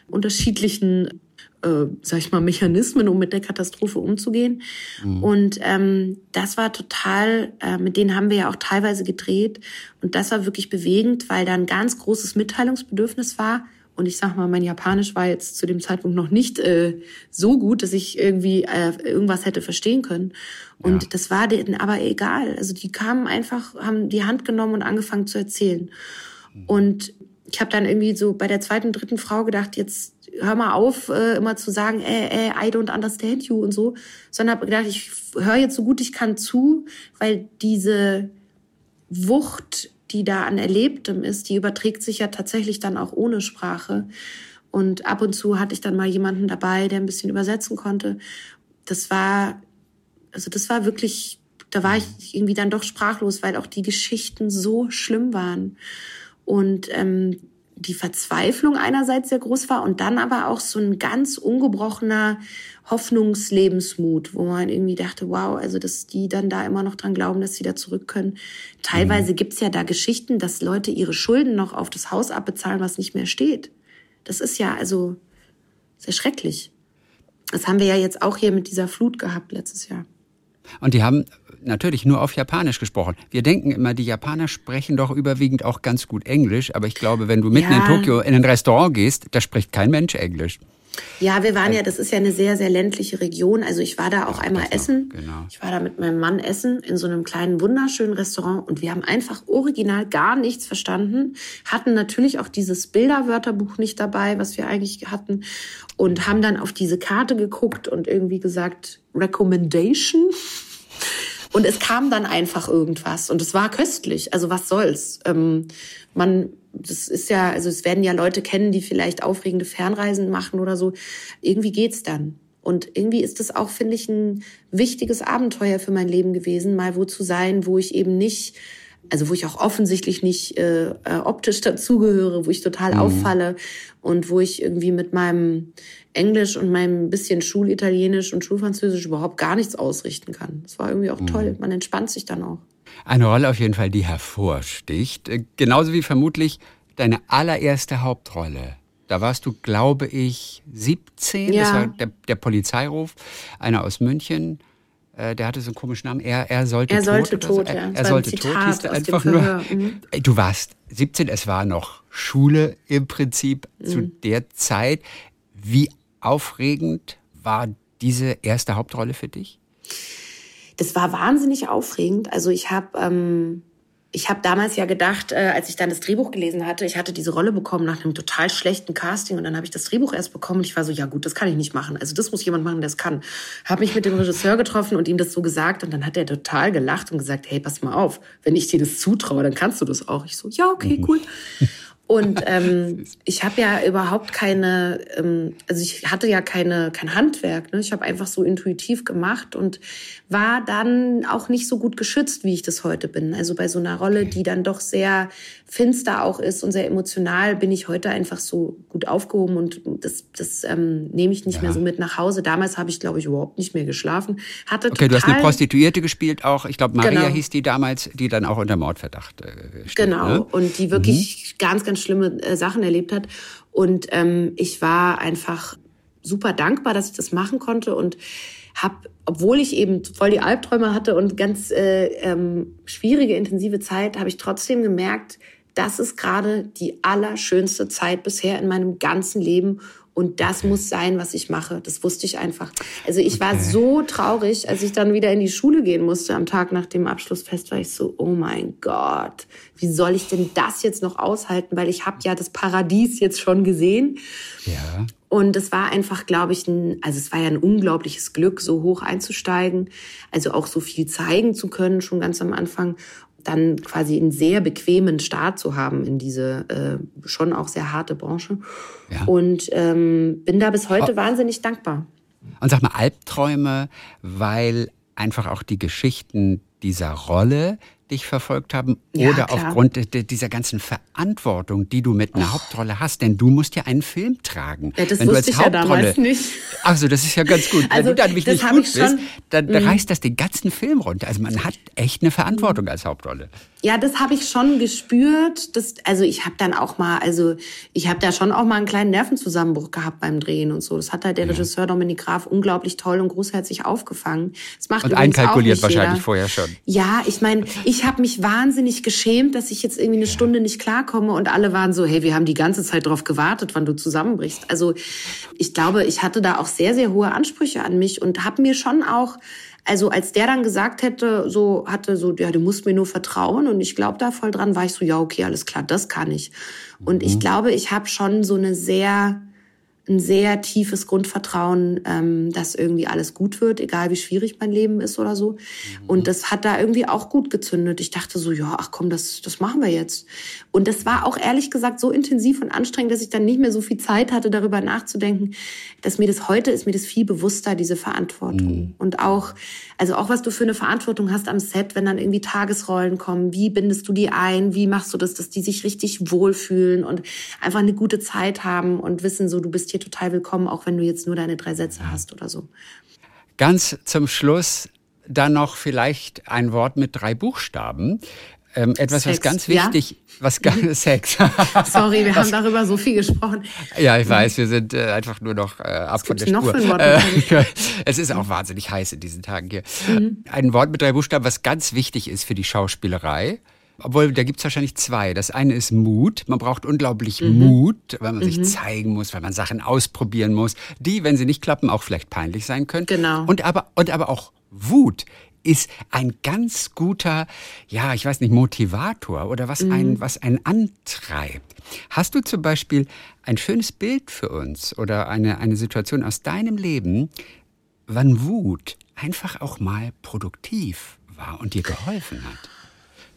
unterschiedlichen äh, sag ich mal, Mechanismen, um mit der Katastrophe umzugehen. Mhm. Und ähm, das war total, äh, mit denen haben wir ja auch teilweise gedreht. Und das war wirklich bewegend, weil da ein ganz großes Mitteilungsbedürfnis war. Und ich sag mal, mein Japanisch war jetzt zu dem Zeitpunkt noch nicht äh, so gut, dass ich irgendwie äh, irgendwas hätte verstehen können. Und ja. das war denen aber egal. Also die kamen einfach, haben die Hand genommen und angefangen zu erzählen. Mhm. Und ich habe dann irgendwie so bei der zweiten, dritten Frau gedacht, jetzt hör mal auf, äh, immer zu sagen, äh, äh, I don't understand you und so, sondern habe gedacht, ich höre jetzt so gut ich kann zu, weil diese Wucht, die da an Erlebtem ist, die überträgt sich ja tatsächlich dann auch ohne Sprache. Und ab und zu hatte ich dann mal jemanden dabei, der ein bisschen übersetzen konnte. Das war, also das war wirklich, da war ich irgendwie dann doch sprachlos, weil auch die Geschichten so schlimm waren. Und ähm, die Verzweiflung einerseits sehr groß war und dann aber auch so ein ganz ungebrochener Hoffnungslebensmut, wo man irgendwie dachte, wow, also dass die dann da immer noch dran glauben, dass sie da zurück können. Teilweise mhm. gibt's ja da Geschichten, dass Leute ihre Schulden noch auf das Haus abbezahlen, was nicht mehr steht. Das ist ja also sehr schrecklich. Das haben wir ja jetzt auch hier mit dieser Flut gehabt letztes Jahr. Und die haben natürlich nur auf Japanisch gesprochen. Wir denken immer, die Japaner sprechen doch überwiegend auch ganz gut Englisch, aber ich glaube, wenn du mitten ja. in Tokio in ein Restaurant gehst, da spricht kein Mensch Englisch. Ja, wir waren ja, das ist ja eine sehr, sehr ländliche Region. Also ich war da auch ja, einmal essen. Genau. Ich war da mit meinem Mann essen in so einem kleinen, wunderschönen Restaurant und wir haben einfach original gar nichts verstanden. Hatten natürlich auch dieses Bilderwörterbuch nicht dabei, was wir eigentlich hatten und haben dann auf diese Karte geguckt und irgendwie gesagt, Recommendation. Und es kam dann einfach irgendwas und es war köstlich. Also was soll's? Ähm, man, das ist ja, also es werden ja Leute kennen, die vielleicht aufregende Fernreisen machen oder so. Irgendwie geht's dann. Und irgendwie ist das auch, finde ich, ein wichtiges Abenteuer für mein Leben gewesen, mal wo zu sein, wo ich eben nicht also wo ich auch offensichtlich nicht äh, äh, optisch dazugehöre, wo ich total mhm. auffalle und wo ich irgendwie mit meinem Englisch und meinem bisschen Schulitalienisch und Schulfranzösisch überhaupt gar nichts ausrichten kann. Das war irgendwie auch mhm. toll. Man entspannt sich dann auch. Eine Rolle auf jeden Fall, die hervorsticht. Äh, genauso wie vermutlich deine allererste Hauptrolle. Da warst du, glaube ich, 17. Ja. Das war der, der Polizeiruf, einer aus München. Äh, der hatte so einen komischen Namen. Er, er sollte er sollte tot. tot so. Er, er sollte tot. Hieß einfach nur. Mhm. Du warst 17. Es war noch Schule im Prinzip mhm. zu der Zeit. Wie aufregend war diese erste Hauptrolle für dich? Das war wahnsinnig aufregend. Also ich habe ähm, ich habe damals ja gedacht, äh, als ich dann das Drehbuch gelesen hatte, ich hatte diese Rolle bekommen nach einem total schlechten Casting und dann habe ich das Drehbuch erst bekommen und ich war so, ja gut, das kann ich nicht machen. Also das muss jemand machen, der es kann. Habe mich mit dem Regisseur getroffen und ihm das so gesagt und dann hat er total gelacht und gesagt, hey, pass mal auf, wenn ich dir das zutraue, dann kannst du das auch. Ich so, ja, okay, mhm. cool. Und ähm, ich habe ja überhaupt keine, ähm, also ich hatte ja keine kein Handwerk. Ne? Ich habe einfach so intuitiv gemacht und war dann auch nicht so gut geschützt, wie ich das heute bin. Also bei so einer Rolle, die dann doch sehr finster auch ist und sehr emotional, bin ich heute einfach so gut aufgehoben und das, das ähm, nehme ich nicht ja. mehr so mit nach Hause. Damals habe ich, glaube ich, überhaupt nicht mehr geschlafen. Hatte okay, du hast eine Prostituierte gespielt auch. Ich glaube, Maria genau. hieß die damals, die dann auch unter Mordverdacht äh, steht. Genau, ne? und die wirklich mhm. ganz, ganz schlimme äh, Sachen erlebt hat. Und ähm, ich war einfach super dankbar, dass ich das machen konnte und habe, obwohl ich eben voll die Albträume hatte und ganz äh, ähm, schwierige, intensive Zeit, habe ich trotzdem gemerkt, das ist gerade die allerschönste Zeit bisher in meinem ganzen Leben und das muss sein, was ich mache. Das wusste ich einfach. Also ich okay. war so traurig, als ich dann wieder in die Schule gehen musste am Tag nach dem Abschlussfest, war ich so, oh mein Gott, wie soll ich denn das jetzt noch aushalten? Weil ich habe ja das Paradies jetzt schon gesehen. Ja. Und es war einfach, glaube ich, ein, also es war ja ein unglaubliches Glück, so hoch einzusteigen, also auch so viel zeigen zu können, schon ganz am Anfang dann quasi einen sehr bequemen Start zu haben in diese äh, schon auch sehr harte Branche. Ja. Und ähm, bin da bis heute oh. wahnsinnig dankbar. Und sag mal, Albträume, weil einfach auch die Geschichten dieser Rolle dich verfolgt haben ja, oder klar. aufgrund dieser ganzen Verantwortung, die du mit einer oh. Hauptrolle hast, denn du musst ja einen Film tragen. Ja, das Wenn wusste ich ja damals nicht. Also das ist ja ganz gut. Also, Wenn du dann nicht gut bist, dann mhm. reißt das den ganzen Film runter. Also man hat echt eine Verantwortung mhm. als Hauptrolle. Ja, das habe ich schon gespürt. Das, also ich habe dann auch mal, also ich habe da schon auch mal einen kleinen Nervenzusammenbruch gehabt beim Drehen und so. Das hat halt der ja. Regisseur Dominik Graf unglaublich toll und großherzig aufgefangen. Das macht und einkalkuliert wahrscheinlich jeder. vorher schon. Ja, ich meine, ich habe mich wahnsinnig geschämt, dass ich jetzt irgendwie eine. Stunde nicht klarkomme und alle waren so, hey, wir haben die ganze Zeit darauf gewartet, wann du zusammenbrichst. Also ich glaube, ich hatte da auch sehr, sehr hohe Ansprüche an mich und habe mir schon auch also als der dann gesagt hätte, so hatte so, ja, du musst mir nur vertrauen und ich glaube da voll dran, war ich so, ja, okay, alles klar, das kann ich. Und ich mhm. glaube, ich habe schon so eine sehr ein sehr tiefes Grundvertrauen, ähm, dass irgendwie alles gut wird, egal wie schwierig mein Leben ist oder so. Mhm. Und das hat da irgendwie auch gut gezündet. Ich dachte so, ja, ach komm, das, das machen wir jetzt. Und das war auch ehrlich gesagt so intensiv und anstrengend, dass ich dann nicht mehr so viel Zeit hatte, darüber nachzudenken, dass mir das heute ist, mir das viel bewusster, diese Verantwortung. Mhm. Und auch, also auch was du für eine Verantwortung hast am Set, wenn dann irgendwie Tagesrollen kommen, wie bindest du die ein, wie machst du das, dass die sich richtig wohlfühlen und einfach eine gute Zeit haben und wissen so, du bist hier hier total willkommen, auch wenn du jetzt nur deine drei Sätze hast oder so. Ganz zum Schluss dann noch vielleicht ein Wort mit drei Buchstaben. Ähm, etwas, Sex, was ganz wichtig, ja? was ganz Sex. Sorry, wir haben darüber so viel gesprochen. Ja, ich weiß, wir sind äh, einfach nur noch äh, ab von der Spur. Äh, es ist auch wahnsinnig heiß in diesen Tagen hier. Mhm. Ein Wort mit drei Buchstaben, was ganz wichtig ist für die Schauspielerei. Obwohl, da gibt's wahrscheinlich zwei. Das eine ist Mut. Man braucht unglaublich mhm. Mut, weil man mhm. sich zeigen muss, weil man Sachen ausprobieren muss, die, wenn sie nicht klappen, auch vielleicht peinlich sein können. Genau. Und aber, und aber auch Wut ist ein ganz guter, ja, ich weiß nicht, Motivator oder was mhm. einen, was einen antreibt. Hast du zum Beispiel ein schönes Bild für uns oder eine, eine Situation aus deinem Leben, wann Wut einfach auch mal produktiv war und dir geholfen hat?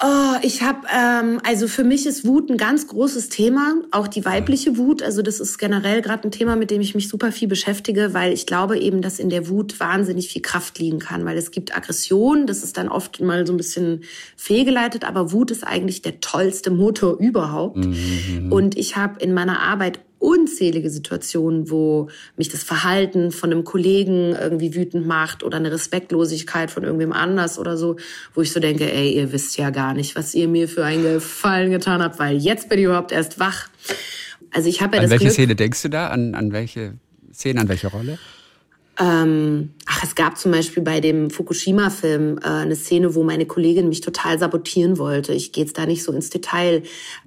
Oh, ich habe, ähm, also für mich ist Wut ein ganz großes Thema, auch die weibliche Wut. Also das ist generell gerade ein Thema, mit dem ich mich super viel beschäftige, weil ich glaube eben, dass in der Wut wahnsinnig viel Kraft liegen kann, weil es gibt Aggression, das ist dann oft mal so ein bisschen fehlgeleitet, aber Wut ist eigentlich der tollste Motor überhaupt. Mhm. Und ich habe in meiner Arbeit unzählige Situationen, wo mich das Verhalten von einem Kollegen irgendwie wütend macht oder eine Respektlosigkeit von irgendwem anders oder so, wo ich so denke, ey, ihr wisst ja gar nicht, was ihr mir für einen Gefallen getan habt, weil jetzt bin ich überhaupt erst wach. Also ich habe ja an das welche Glück, Szene denkst du da? An, an welche Szene, an welche Rolle? Ähm, ach, es gab zum Beispiel bei dem Fukushima-Film äh, eine Szene, wo meine Kollegin mich total sabotieren wollte. Ich gehe jetzt da nicht so ins Detail,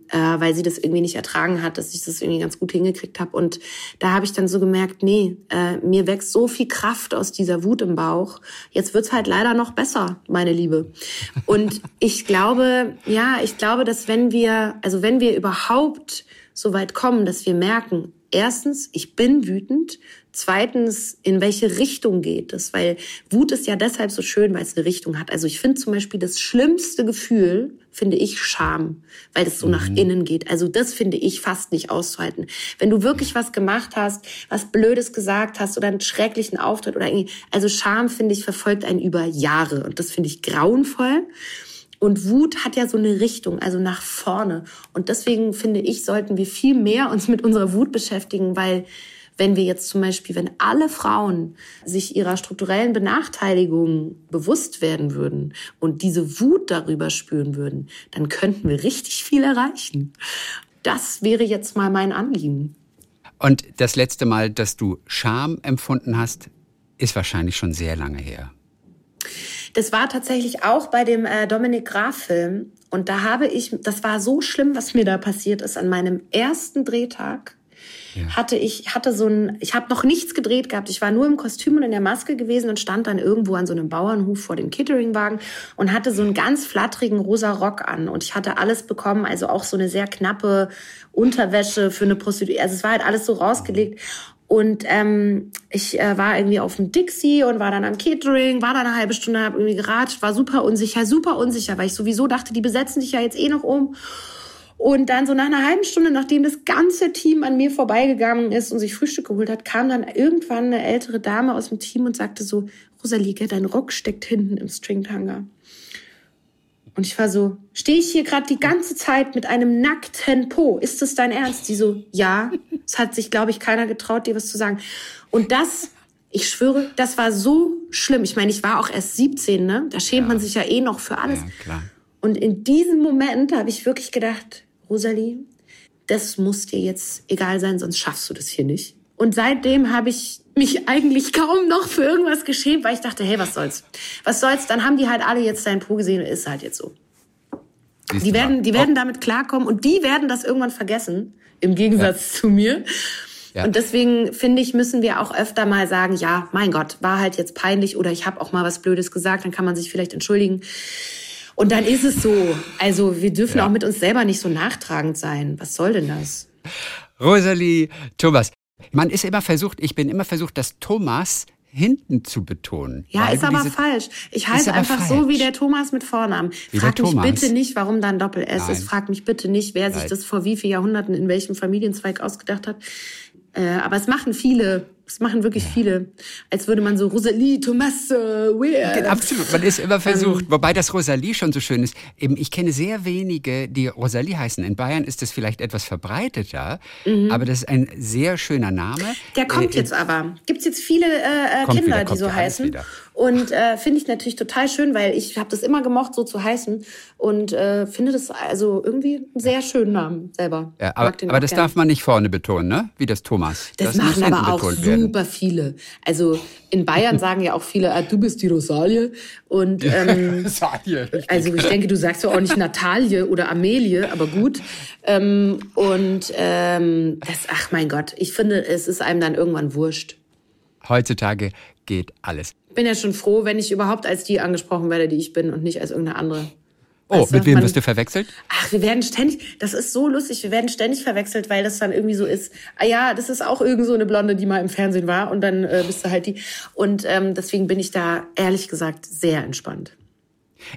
äh, weil sie das irgendwie nicht ertragen hat, dass ich das irgendwie ganz gut hingekriegt habe. Und da habe ich dann so gemerkt, nee, äh, mir wächst so viel Kraft aus dieser Wut im Bauch. Jetzt wird's halt leider noch besser, meine Liebe. Und ich glaube, ja, ich glaube, dass wenn wir, also wenn wir überhaupt so weit kommen, dass wir merken, erstens, ich bin wütend. Zweitens, in welche Richtung geht es? Weil Wut ist ja deshalb so schön, weil es eine Richtung hat. Also ich finde zum Beispiel das schlimmste Gefühl, finde ich Scham, weil es so mhm. nach innen geht. Also das finde ich fast nicht auszuhalten. Wenn du wirklich was gemacht hast, was Blödes gesagt hast oder einen schrecklichen Auftritt oder irgendwie, also Scham finde ich verfolgt einen über Jahre und das finde ich grauenvoll. Und Wut hat ja so eine Richtung, also nach vorne. Und deswegen finde ich, sollten wir viel mehr uns mit unserer Wut beschäftigen, weil wenn wir jetzt zum Beispiel, wenn alle Frauen sich ihrer strukturellen Benachteiligung bewusst werden würden und diese Wut darüber spüren würden, dann könnten wir richtig viel erreichen. Das wäre jetzt mal mein Anliegen. Und das letzte Mal, dass du Scham empfunden hast, ist wahrscheinlich schon sehr lange her. Das war tatsächlich auch bei dem äh, Dominik Graf-Film. Und da habe ich, das war so schlimm, was mir da passiert ist. An meinem ersten Drehtag ja. hatte ich, hatte so ein, ich habe noch nichts gedreht gehabt. Ich war nur im Kostüm und in der Maske gewesen und stand dann irgendwo an so einem Bauernhof vor dem Cateringwagen und hatte so einen ganz flatterigen rosa Rock an. Und ich hatte alles bekommen, also auch so eine sehr knappe Unterwäsche für eine Prostituierte. Also es war halt alles so rausgelegt. Und ähm, ich äh, war irgendwie auf dem Dixie und war dann am Catering, war da eine halbe Stunde, habe irgendwie geratscht, war super unsicher, super unsicher, weil ich sowieso dachte, die besetzen sich ja jetzt eh noch um. Und dann so nach einer halben Stunde, nachdem das ganze Team an mir vorbeigegangen ist und sich Frühstück geholt hat, kam dann irgendwann eine ältere Dame aus dem Team und sagte so, Rosalie, dein Rock steckt hinten im Stringtanger. Und ich war so, stehe ich hier gerade die ganze Zeit mit einem nackten Po? Ist das dein Ernst? Die so, ja. Es hat sich, glaube ich, keiner getraut, dir was zu sagen. Und das, ich schwöre, das war so schlimm. Ich meine, ich war auch erst 17, ne? Da schämt ja. man sich ja eh noch für alles. Ja, klar. Und in diesem Moment habe ich wirklich gedacht, Rosalie, das muss dir jetzt egal sein, sonst schaffst du das hier nicht. Und seitdem habe ich mich eigentlich kaum noch für irgendwas geschämt, weil ich dachte, hey, was soll's? Was soll's? Dann haben die halt alle jetzt dein Po gesehen und ist halt jetzt so. Die werden, die werden damit klarkommen und die werden das irgendwann vergessen, im Gegensatz ja. zu mir. Ja. Und deswegen finde ich, müssen wir auch öfter mal sagen, ja, mein Gott, war halt jetzt peinlich oder ich habe auch mal was Blödes gesagt, dann kann man sich vielleicht entschuldigen. Und dann ist es so. Also wir dürfen ja. auch mit uns selber nicht so nachtragend sein. Was soll denn das? Rosalie Thomas, man ist immer versucht, ich bin immer versucht, dass Thomas hinten zu betonen. Ja, ist aber falsch. Ich heiße einfach falsch. so wie der Thomas mit Vornamen. Wie Frag mich Thomas. bitte nicht, warum dann Doppel-S ist. Frag mich bitte nicht, wer Nein. sich das vor wie vielen Jahrhunderten in welchem Familienzweig ausgedacht hat. Äh, aber es machen viele. Das machen wirklich ja. viele. Als würde man so Rosalie, Thomas, äh, weird. Absolut, man ist immer versucht. Ähm, wobei das Rosalie schon so schön ist. Eben, ich kenne sehr wenige, die Rosalie heißen. In Bayern ist das vielleicht etwas verbreiteter, mhm. aber das ist ein sehr schöner Name. Der kommt äh, jetzt aber. Gibt es jetzt viele äh, äh Kinder, wieder, die so heißen? Wieder. Und äh, finde ich natürlich total schön, weil ich habe das immer gemocht, so zu heißen. Und äh, finde das also irgendwie einen sehr schönen Namen selber. Ja, aber, aber das darf man nicht vorne betonen, ne? Wie das Thomas. Das, das machen aber auch super viele. Also in Bayern sagen ja auch viele, ah, du bist die Rosalie. Und ähm, also ich denke, du sagst ja auch nicht Natalie oder Amelie, aber gut. Ähm, und ähm, das, ach mein Gott, ich finde, es ist einem dann irgendwann wurscht. Heutzutage geht alles bin ja schon froh, wenn ich überhaupt als die angesprochen werde, die ich bin und nicht als irgendeine andere. Oh, weißt mit wem wirst du verwechselt? Ach, wir werden ständig, das ist so lustig, wir werden ständig verwechselt, weil das dann irgendwie so ist, ah ja, das ist auch irgend so eine Blonde, die mal im Fernsehen war und dann äh, bist du halt die. Und ähm, deswegen bin ich da ehrlich gesagt sehr entspannt.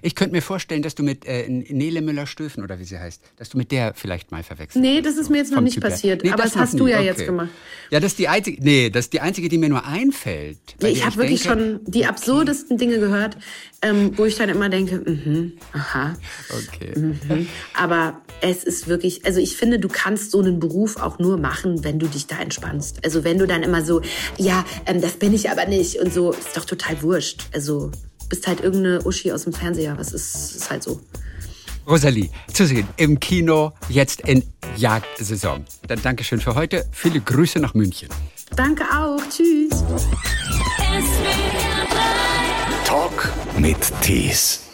Ich könnte mir vorstellen, dass du mit äh, Nele Müller-Stöfen oder wie sie heißt, dass du mit der vielleicht mal verwechselst. Nee, das ist mir jetzt noch nicht passiert. Nee, aber das hast nie. du ja okay. jetzt gemacht. Ja, das ist die einzige, nee, das ist die einzige, die mir nur einfällt. Nee, ich habe wirklich denke, schon die okay. absurdesten Dinge gehört, ähm, wo ich dann immer denke, mhm, aha. Okay. Mhm. Aber es ist wirklich, also ich finde, du kannst so einen Beruf auch nur machen, wenn du dich da entspannst. Also wenn du dann immer so, ja, ähm, das bin ich aber nicht und so, ist doch total wurscht. Also bist halt irgendeine Uschi aus dem Fernseher. Was ist, ist halt so. Rosalie, zu sehen im Kino, jetzt in Jagdsaison. Dann Dankeschön für heute. Viele Grüße nach München. Danke auch. Tschüss. Talk mit Tees.